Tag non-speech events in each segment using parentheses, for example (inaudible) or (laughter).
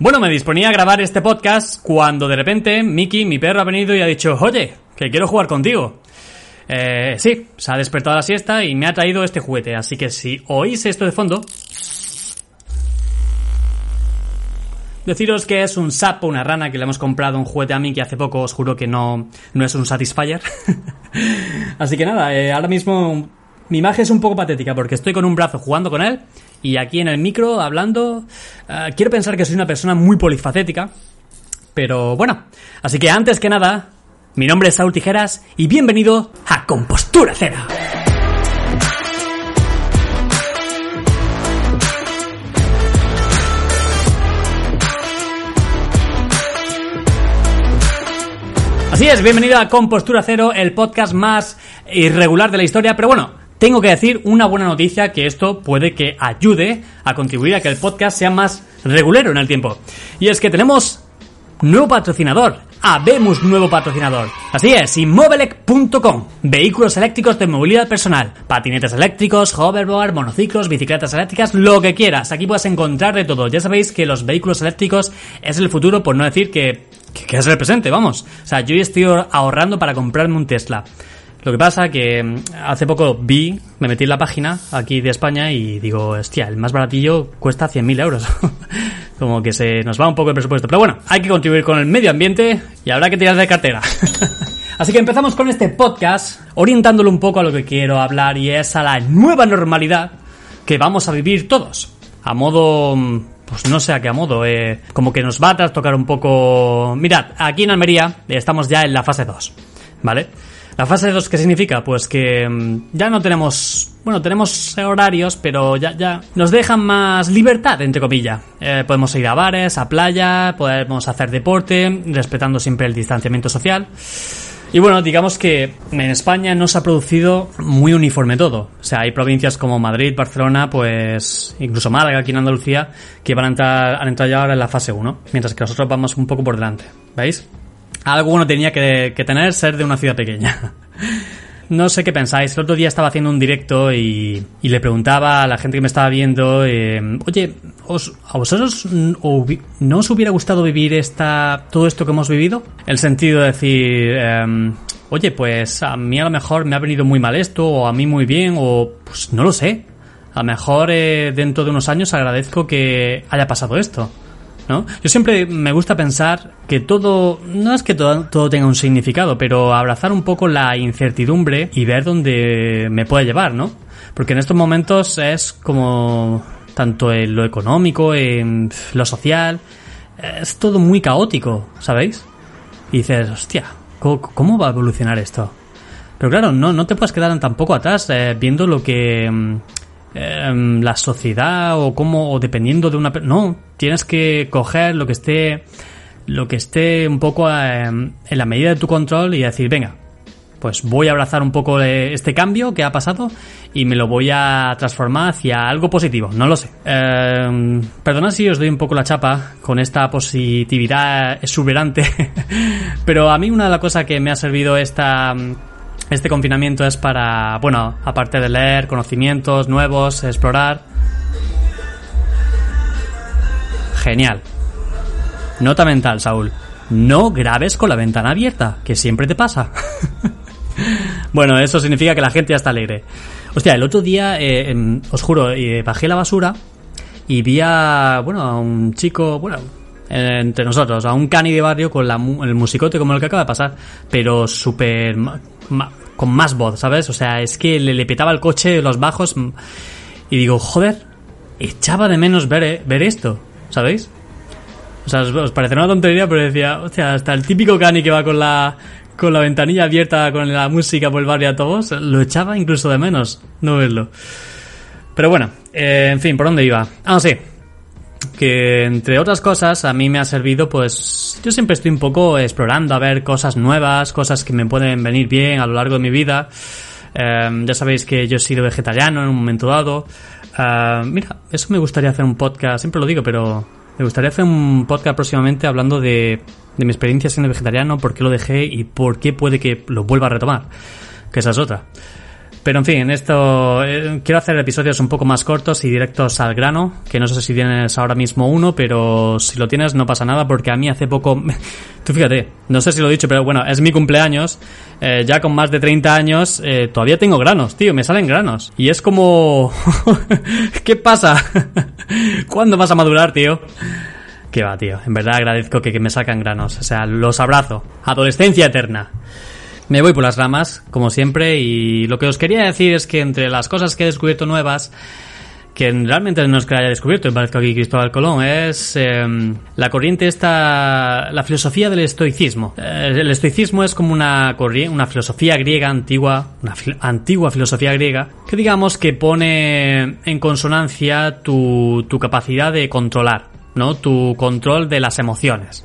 Bueno, me disponía a grabar este podcast cuando de repente Mickey, mi perro, ha venido y ha dicho, oye, que quiero jugar contigo. Eh, sí, se ha despertado la siesta y me ha traído este juguete, así que si oís esto de fondo... Deciros que es un sapo, una rana, que le hemos comprado un juguete a Mickey hace poco, os juro que no, no es un Satisfyer. (laughs) así que nada, eh, ahora mismo mi imagen es un poco patética porque estoy con un brazo jugando con él y aquí en el micro hablando. Eh, quiero pensar que soy una persona muy polifacética, pero bueno. Así que antes que nada, mi nombre es Saúl Tijeras y bienvenido a Compostura Cero. Así es, bienvenido a Compostura Cero, el podcast más irregular de la historia, pero bueno, tengo que decir una buena noticia que esto puede que ayude a contribuir a que el podcast sea más regulero en el tiempo. Y es que tenemos nuevo patrocinador. Habemos nuevo patrocinador. Así es, Immobilec.com. Vehículos eléctricos de movilidad personal. Patinetes eléctricos, hoverboard, monociclos, bicicletas eléctricas, lo que quieras. Aquí puedes encontrar de todo. Ya sabéis que los vehículos eléctricos es el futuro, por no decir que, que, que es el presente, vamos. O sea, yo estoy ahorrando para comprarme un Tesla. Lo que pasa que mm, hace poco vi, me metí en la página aquí de España y digo, hostia, el más baratillo cuesta 100.000 euros. (laughs) Como que se nos va un poco el presupuesto. Pero bueno, hay que contribuir con el medio ambiente y habrá que tirar de cartera. (laughs) Así que empezamos con este podcast, orientándolo un poco a lo que quiero hablar y es a la nueva normalidad que vamos a vivir todos. A modo mm, pues no sé a qué modo, eh, como que nos va a trastocar un poco... Mirad, aquí en Almería estamos ya en la fase 2, ¿vale? La fase 2, ¿qué significa? Pues que mm, ya no tenemos, bueno, tenemos horarios, pero ya, ya nos dejan más libertad, entre comillas. Eh, podemos ir a bares, a playa, podemos hacer deporte, respetando siempre el distanciamiento social. Y bueno, digamos que en España no se ha producido muy uniforme todo. O sea, hay provincias como Madrid, Barcelona, pues incluso Málaga, aquí en Andalucía, que van a entrar, han entrado ya ahora en la fase 1, mientras que nosotros vamos un poco por delante. ¿Veis? Algo bueno tenía que, tener ser de una ciudad pequeña. (laughs) No sé qué pensáis. El otro día estaba haciendo un directo y, le preguntaba a la gente que me estaba viendo, eh, oye, ¿os, ¿a vosotros no os hubiera gustado vivir esta, todo esto que hemos vivido? El sentido de decir, eh, oye, pues a mí a lo mejor me ha venido muy mal esto, o a mí muy bien, o pues no lo sé. A lo mejor eh, dentro de unos años agradezco que haya pasado esto. ¿No? Yo siempre me gusta pensar que todo, no es que todo, tenga un significado, pero abrazar un poco la incertidumbre y ver dónde me puede llevar, ¿no? Porque en estos momentos es como tanto en lo económico, en lo social, es todo muy caótico, ¿sabéis? Y dices, hostia, ¿cómo, va a evolucionar esto? Pero claro, no, no te puedes quedar tampoco atrás eh, viendo lo que eh, la sociedad o cómo o dependiendo de una no tienes que coger lo que esté lo que esté un poco eh, en la medida de tu control y decir venga pues voy a abrazar un poco este cambio que ha pasado y me lo voy a transformar hacia algo positivo, no lo sé. Eh, perdona si os doy un poco la chapa con esta positividad exuberante, (laughs) pero a mí una de las cosas que me ha servido esta este confinamiento es para, bueno, aparte de leer conocimientos nuevos, explorar. Genial. Nota mental, Saúl. No grabes con la ventana abierta, que siempre te pasa. (laughs) bueno, eso significa que la gente ya está alegre. Hostia, el otro día, eh, os juro, eh, bajé la basura y vi a, bueno, a un chico, bueno, entre nosotros, a un cani de barrio con la, el musicote como el que acaba de pasar, pero súper con más voz, ¿sabes? O sea, es que le, le petaba el coche, los bajos, y digo, joder, echaba de menos ver, eh, ver esto, ¿sabéis? O sea, os, os una tontería, pero decía, hostia, hasta el típico cani que va con la, con la ventanilla abierta, con la música por el barrio a todos, lo echaba incluso de menos, no verlo. Pero bueno, eh, en fin, ¿por dónde iba? Ah, sí, que entre otras cosas a mí me ha servido pues yo siempre estoy un poco explorando a ver cosas nuevas, cosas que me pueden venir bien a lo largo de mi vida. Eh, ya sabéis que yo he sido vegetariano en un momento dado. Eh, mira, eso me gustaría hacer un podcast, siempre lo digo, pero me gustaría hacer un podcast próximamente hablando de, de mi experiencia siendo vegetariano, por qué lo dejé y por qué puede que lo vuelva a retomar, que esa es otra. Pero en fin, en esto eh, quiero hacer episodios un poco más cortos y directos al grano, que no sé si tienes ahora mismo uno, pero si lo tienes no pasa nada porque a mí hace poco, (laughs) tú fíjate, no sé si lo he dicho, pero bueno, es mi cumpleaños, eh, ya con más de 30 años, eh, todavía tengo granos, tío, me salen granos. Y es como... (laughs) ¿Qué pasa? (laughs) ¿Cuándo vas a madurar, tío? Que va, tío. En verdad agradezco que, que me sacan granos. O sea, los abrazo. Adolescencia eterna. Me voy por las ramas, como siempre, y lo que os quería decir es que entre las cosas que he descubierto nuevas, que realmente no es que haya descubierto, me parece aquí Cristóbal Colón, es em, la corriente esta, la filosofía del estoicismo. Eh, el estoicismo es como una, una filosofía griega antigua, una antigua filosofía griega, que digamos que pone en consonancia tu, tu capacidad de controlar, ¿no? Tu control de las emociones.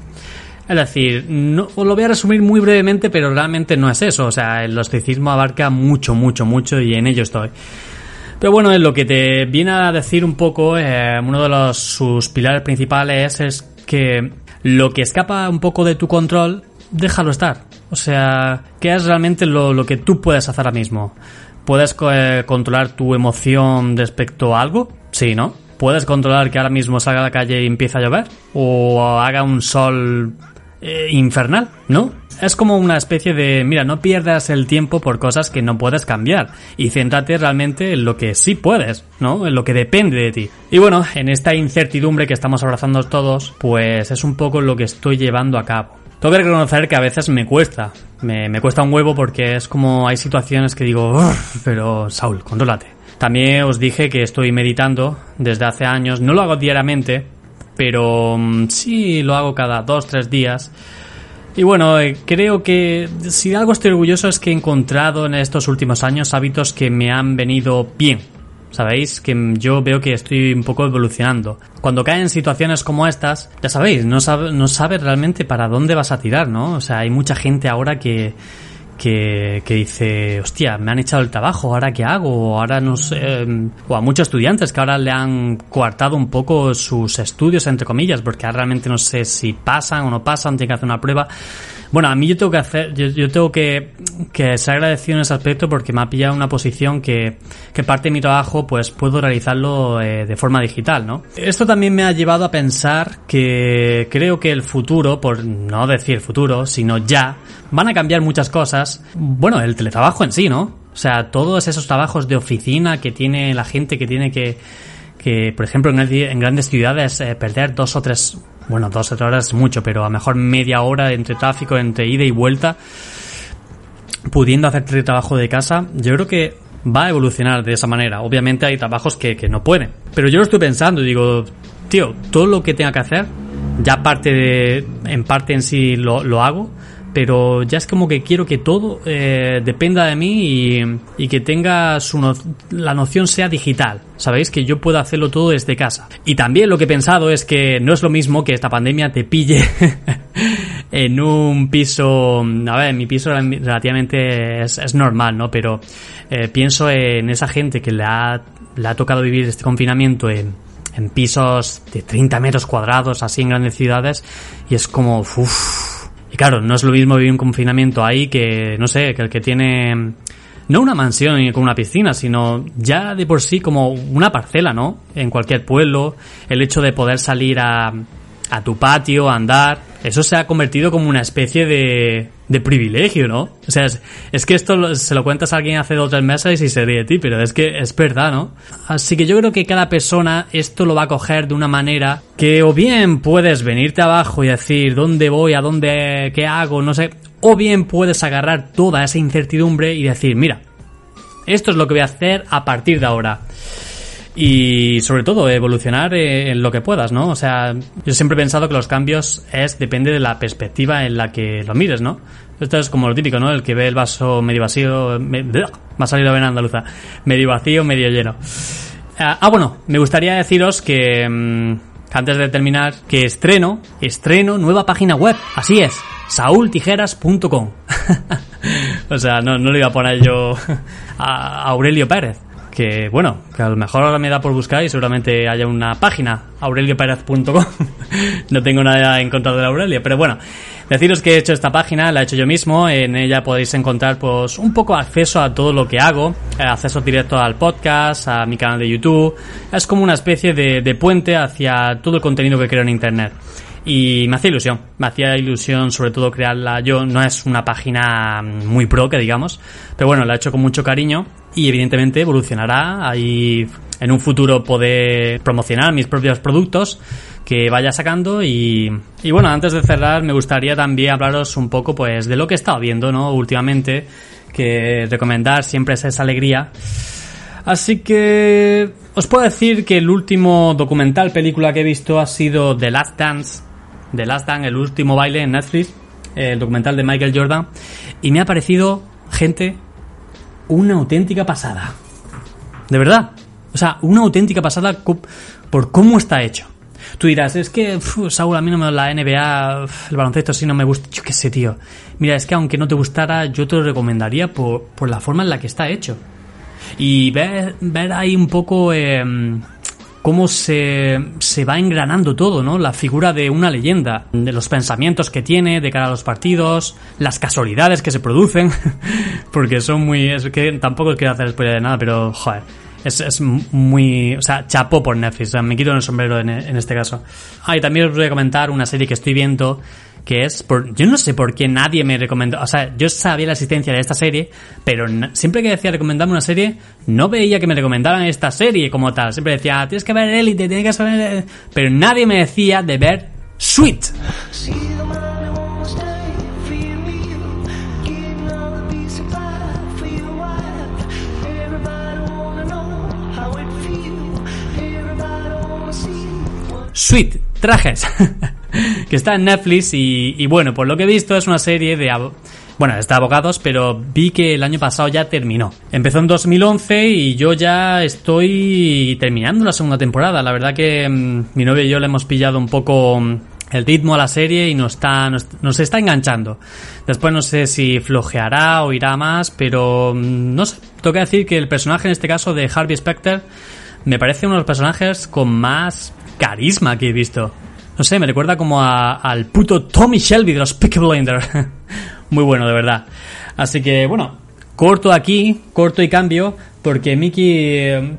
Es decir, no, lo voy a resumir muy brevemente, pero realmente no es eso. O sea, el estoicismo abarca mucho, mucho, mucho y en ello estoy. Pero bueno, lo que te viene a decir un poco, eh, uno de los, sus pilares principales es que lo que escapa un poco de tu control, déjalo estar. O sea, ¿qué es realmente lo, lo que tú puedes hacer ahora mismo? ¿Puedes eh, controlar tu emoción respecto a algo? Sí, ¿no? ¿Puedes controlar que ahora mismo salga a la calle y empiece a llover? ¿O haga un sol eh, infernal, ¿no? Es como una especie de, mira, no pierdas el tiempo por cosas que no puedes cambiar y céntrate realmente en lo que sí puedes, ¿no? En lo que depende de ti. Y bueno, en esta incertidumbre que estamos abrazando todos, pues es un poco lo que estoy llevando a cabo. Tengo que reconocer que a veces me cuesta, me, cuesta un huevo porque es como hay situaciones que digo, pero Saúl, contrólate. También os dije que estoy meditando desde hace años, no lo hago diariamente, pero mm, sí lo hago cada dos, tres días. Y bueno, eh, creo que si algo estoy orgulloso es que he encontrado en estos últimos años hábitos que me han venido bien. Sabéis que yo veo que estoy un poco evolucionando. Cuando caen en situaciones como estas, ya sabéis, no, no sabes realmente para dónde vas a tirar, ¿no? O sea, hay mucha gente ahora que, que, dice, hostia, me han echado el trabajo, ¿ahora qué hago? Ahora no sé, o a muchos estudiantes que ahora le han coartado un poco sus estudios, entre comillas, porque ahora realmente no sé si pasan o no pasan, tienen que hacer una prueba. Bueno, a mí yo tengo que hacer, yo, tengo que, que ser agradecido en ese aspecto porque me ha pillado una posición que, que parte de mi trabajo pues puedo realizarlo eh, de forma digital, ¿no? Esto también me ha llevado a pensar que creo que el futuro, por no decir futuro, sino ya, van a cambiar muchas cosas. Bueno, el teletrabajo en sí, ¿no? O sea, todos esos trabajos de oficina que tiene la gente que tiene que, que por ejemplo, en, grandes ciudades eh, perder dos o tres bueno, dos o tres horas es mucho, pero a lo mejor media hora entre tráfico, entre ida y vuelta, pudiendo hacer trabajo de casa, yo creo que va a evolucionar de esa manera. Obviamente hay trabajos que, que no pueden. Pero yo lo estoy pensando y digo, tío, todo lo que tenga que hacer, ya parte de, en parte en sí lo, lo hago, pero ya es como que quiero que todo eh, dependa de mí y, que tenga su la noción sea digital. Sabéis que yo puedo hacerlo todo desde casa. Y también lo que he pensado es que no es lo mismo que esta pandemia te pille (laughs) en un piso. A ver, mi piso relativamente es, normal, ¿no? Pero eh, pienso en esa gente que le ha, le ha tocado vivir este confinamiento en, en pisos de 30 metros cuadrados, así en grandes ciudades, y es como, uff, y claro, no es lo mismo vivir un confinamiento ahí que, no sé, que el que tiene no una mansión con una piscina, sino ya de por sí como una parcela, ¿no? En cualquier pueblo, el hecho de poder salir a, a tu patio, a andar, eso se ha convertido como una especie de, de privilegio, ¿no? O sea, es, que esto se lo cuentas a alguien hace dos o tres meses y se ríe de ti, pero es que es verdad, ¿no? Así que yo creo que cada persona esto lo va a coger de una manera que o bien puedes venirte abajo y decir dónde voy, a dónde, qué hago, no sé, o bien puedes agarrar toda esa incertidumbre y decir, mira, esto es lo que voy a hacer a partir de ahora y sobre todo evolucionar eh, en lo que puedas, ¿no? O sea, yo siempre he pensado que los cambios es depende de la perspectiva en la que lo mires, ¿no? Esto es como lo típico, ¿no? El que ve el vaso medio vacío, me, ha salido bien andaluza, medio vacío, medio lleno. Ah, ah bueno, me gustaría deciros que mm, antes de terminar, que estreno, estreno nueva página web, así es, saultijeras.com. (laughs) o sea, no, no le iba a poner yo (laughs) a Aurelio Pérez que bueno, que a lo mejor ahora me da por buscar y seguramente haya una página, aurelioperez.com. (laughs) no tengo nada en contra de la Aurelia, pero bueno, Deciros que he hecho esta página, la he hecho yo mismo, en ella podéis encontrar pues un poco acceso a todo lo que hago, eh, acceso directo al podcast, a mi canal de YouTube, es como una especie de, de puente hacia todo el contenido que creo en Internet. Y me hacía ilusión, me hacía ilusión sobre todo crearla yo, no es una página muy pro que digamos, pero bueno, la he hecho con mucho cariño y evidentemente evolucionará, ahí en un futuro poder promocionar mis propios productos que vaya sacando y, y bueno, antes de cerrar me gustaría también hablaros un poco pues de lo que he estado viendo, ¿no? Últimamente, que recomendar siempre es esa alegría. Así que os puedo decir que el último documental película que he visto ha sido The Last Dance, The Last Dance, el último baile en Netflix, el documental de Michael Jordan, y me ha parecido, gente, una auténtica pasada. De verdad. O sea, una auténtica pasada por cómo está hecho. Tú dirás, es que, uf, Saúl, a mí no me la NBA, el baloncesto sí no me gusta. Yo qué sé, tío. Mira, es que aunque no te gustara, yo te lo recomendaría por, por la forma en la que está hecho. Y ver, ver ahí un poco eh, cómo se, se va engranando todo, ¿no? La figura de una leyenda, de los pensamientos que tiene de cara a los partidos, las casualidades que se producen, (laughs) porque son muy... Es que tampoco quiero hacer spoiler de nada, pero, joder es, es muy. O sea, chapó por Netflix. Me quito el sombrero en, en, este caso. Ah, y también os voy a comentar una serie que estoy viendo. Que es. Por, yo no sé por qué nadie me recomendó. O sea, yo sabía la existencia de esta serie. Pero siempre que decía recomendarme una serie. No veía que me recomendaran esta serie como tal. Siempre decía, tienes que ver Elite, tienes que saber. Pero nadie me decía de ver Sweet. Sweet, trajes, (laughs) que está en Netflix y, y, bueno, por lo que he visto es una serie de... Bueno, está abogados, pero vi que el año pasado ya terminó. Empezó en 2011 y yo ya estoy terminando la segunda temporada. La verdad que mmm, mi novio y yo le hemos pillado un poco mm, el ritmo a la serie y nos está, nos, nos, está enganchando. Después no sé si flojeará o irá más, pero mm, no sé. Que decir que el personaje en este caso de Harvey Specter me parece uno de los personajes con más carisma que he visto. No sé, me recuerda como al puto Tommy Shelby de los Peaky Blinders. (laughs) Muy bueno, de verdad. Así que, bueno, corto aquí, corto y cambio, porque Mickey...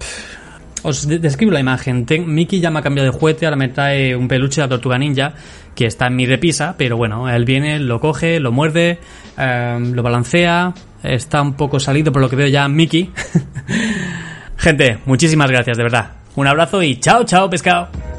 Os describo la imagen. Ten, Mickey ya me ha cambiado de juguete, ahora me trae un peluche de la tortuga ninja, que está en mi repisa, pero bueno, él viene, lo coge, lo muerde, eh, lo balancea, está un poco salido por lo que veo ya Mickey. (laughs) Gente, muchísimas gracias, de verdad. Un abrazo y chao, chao, pescado.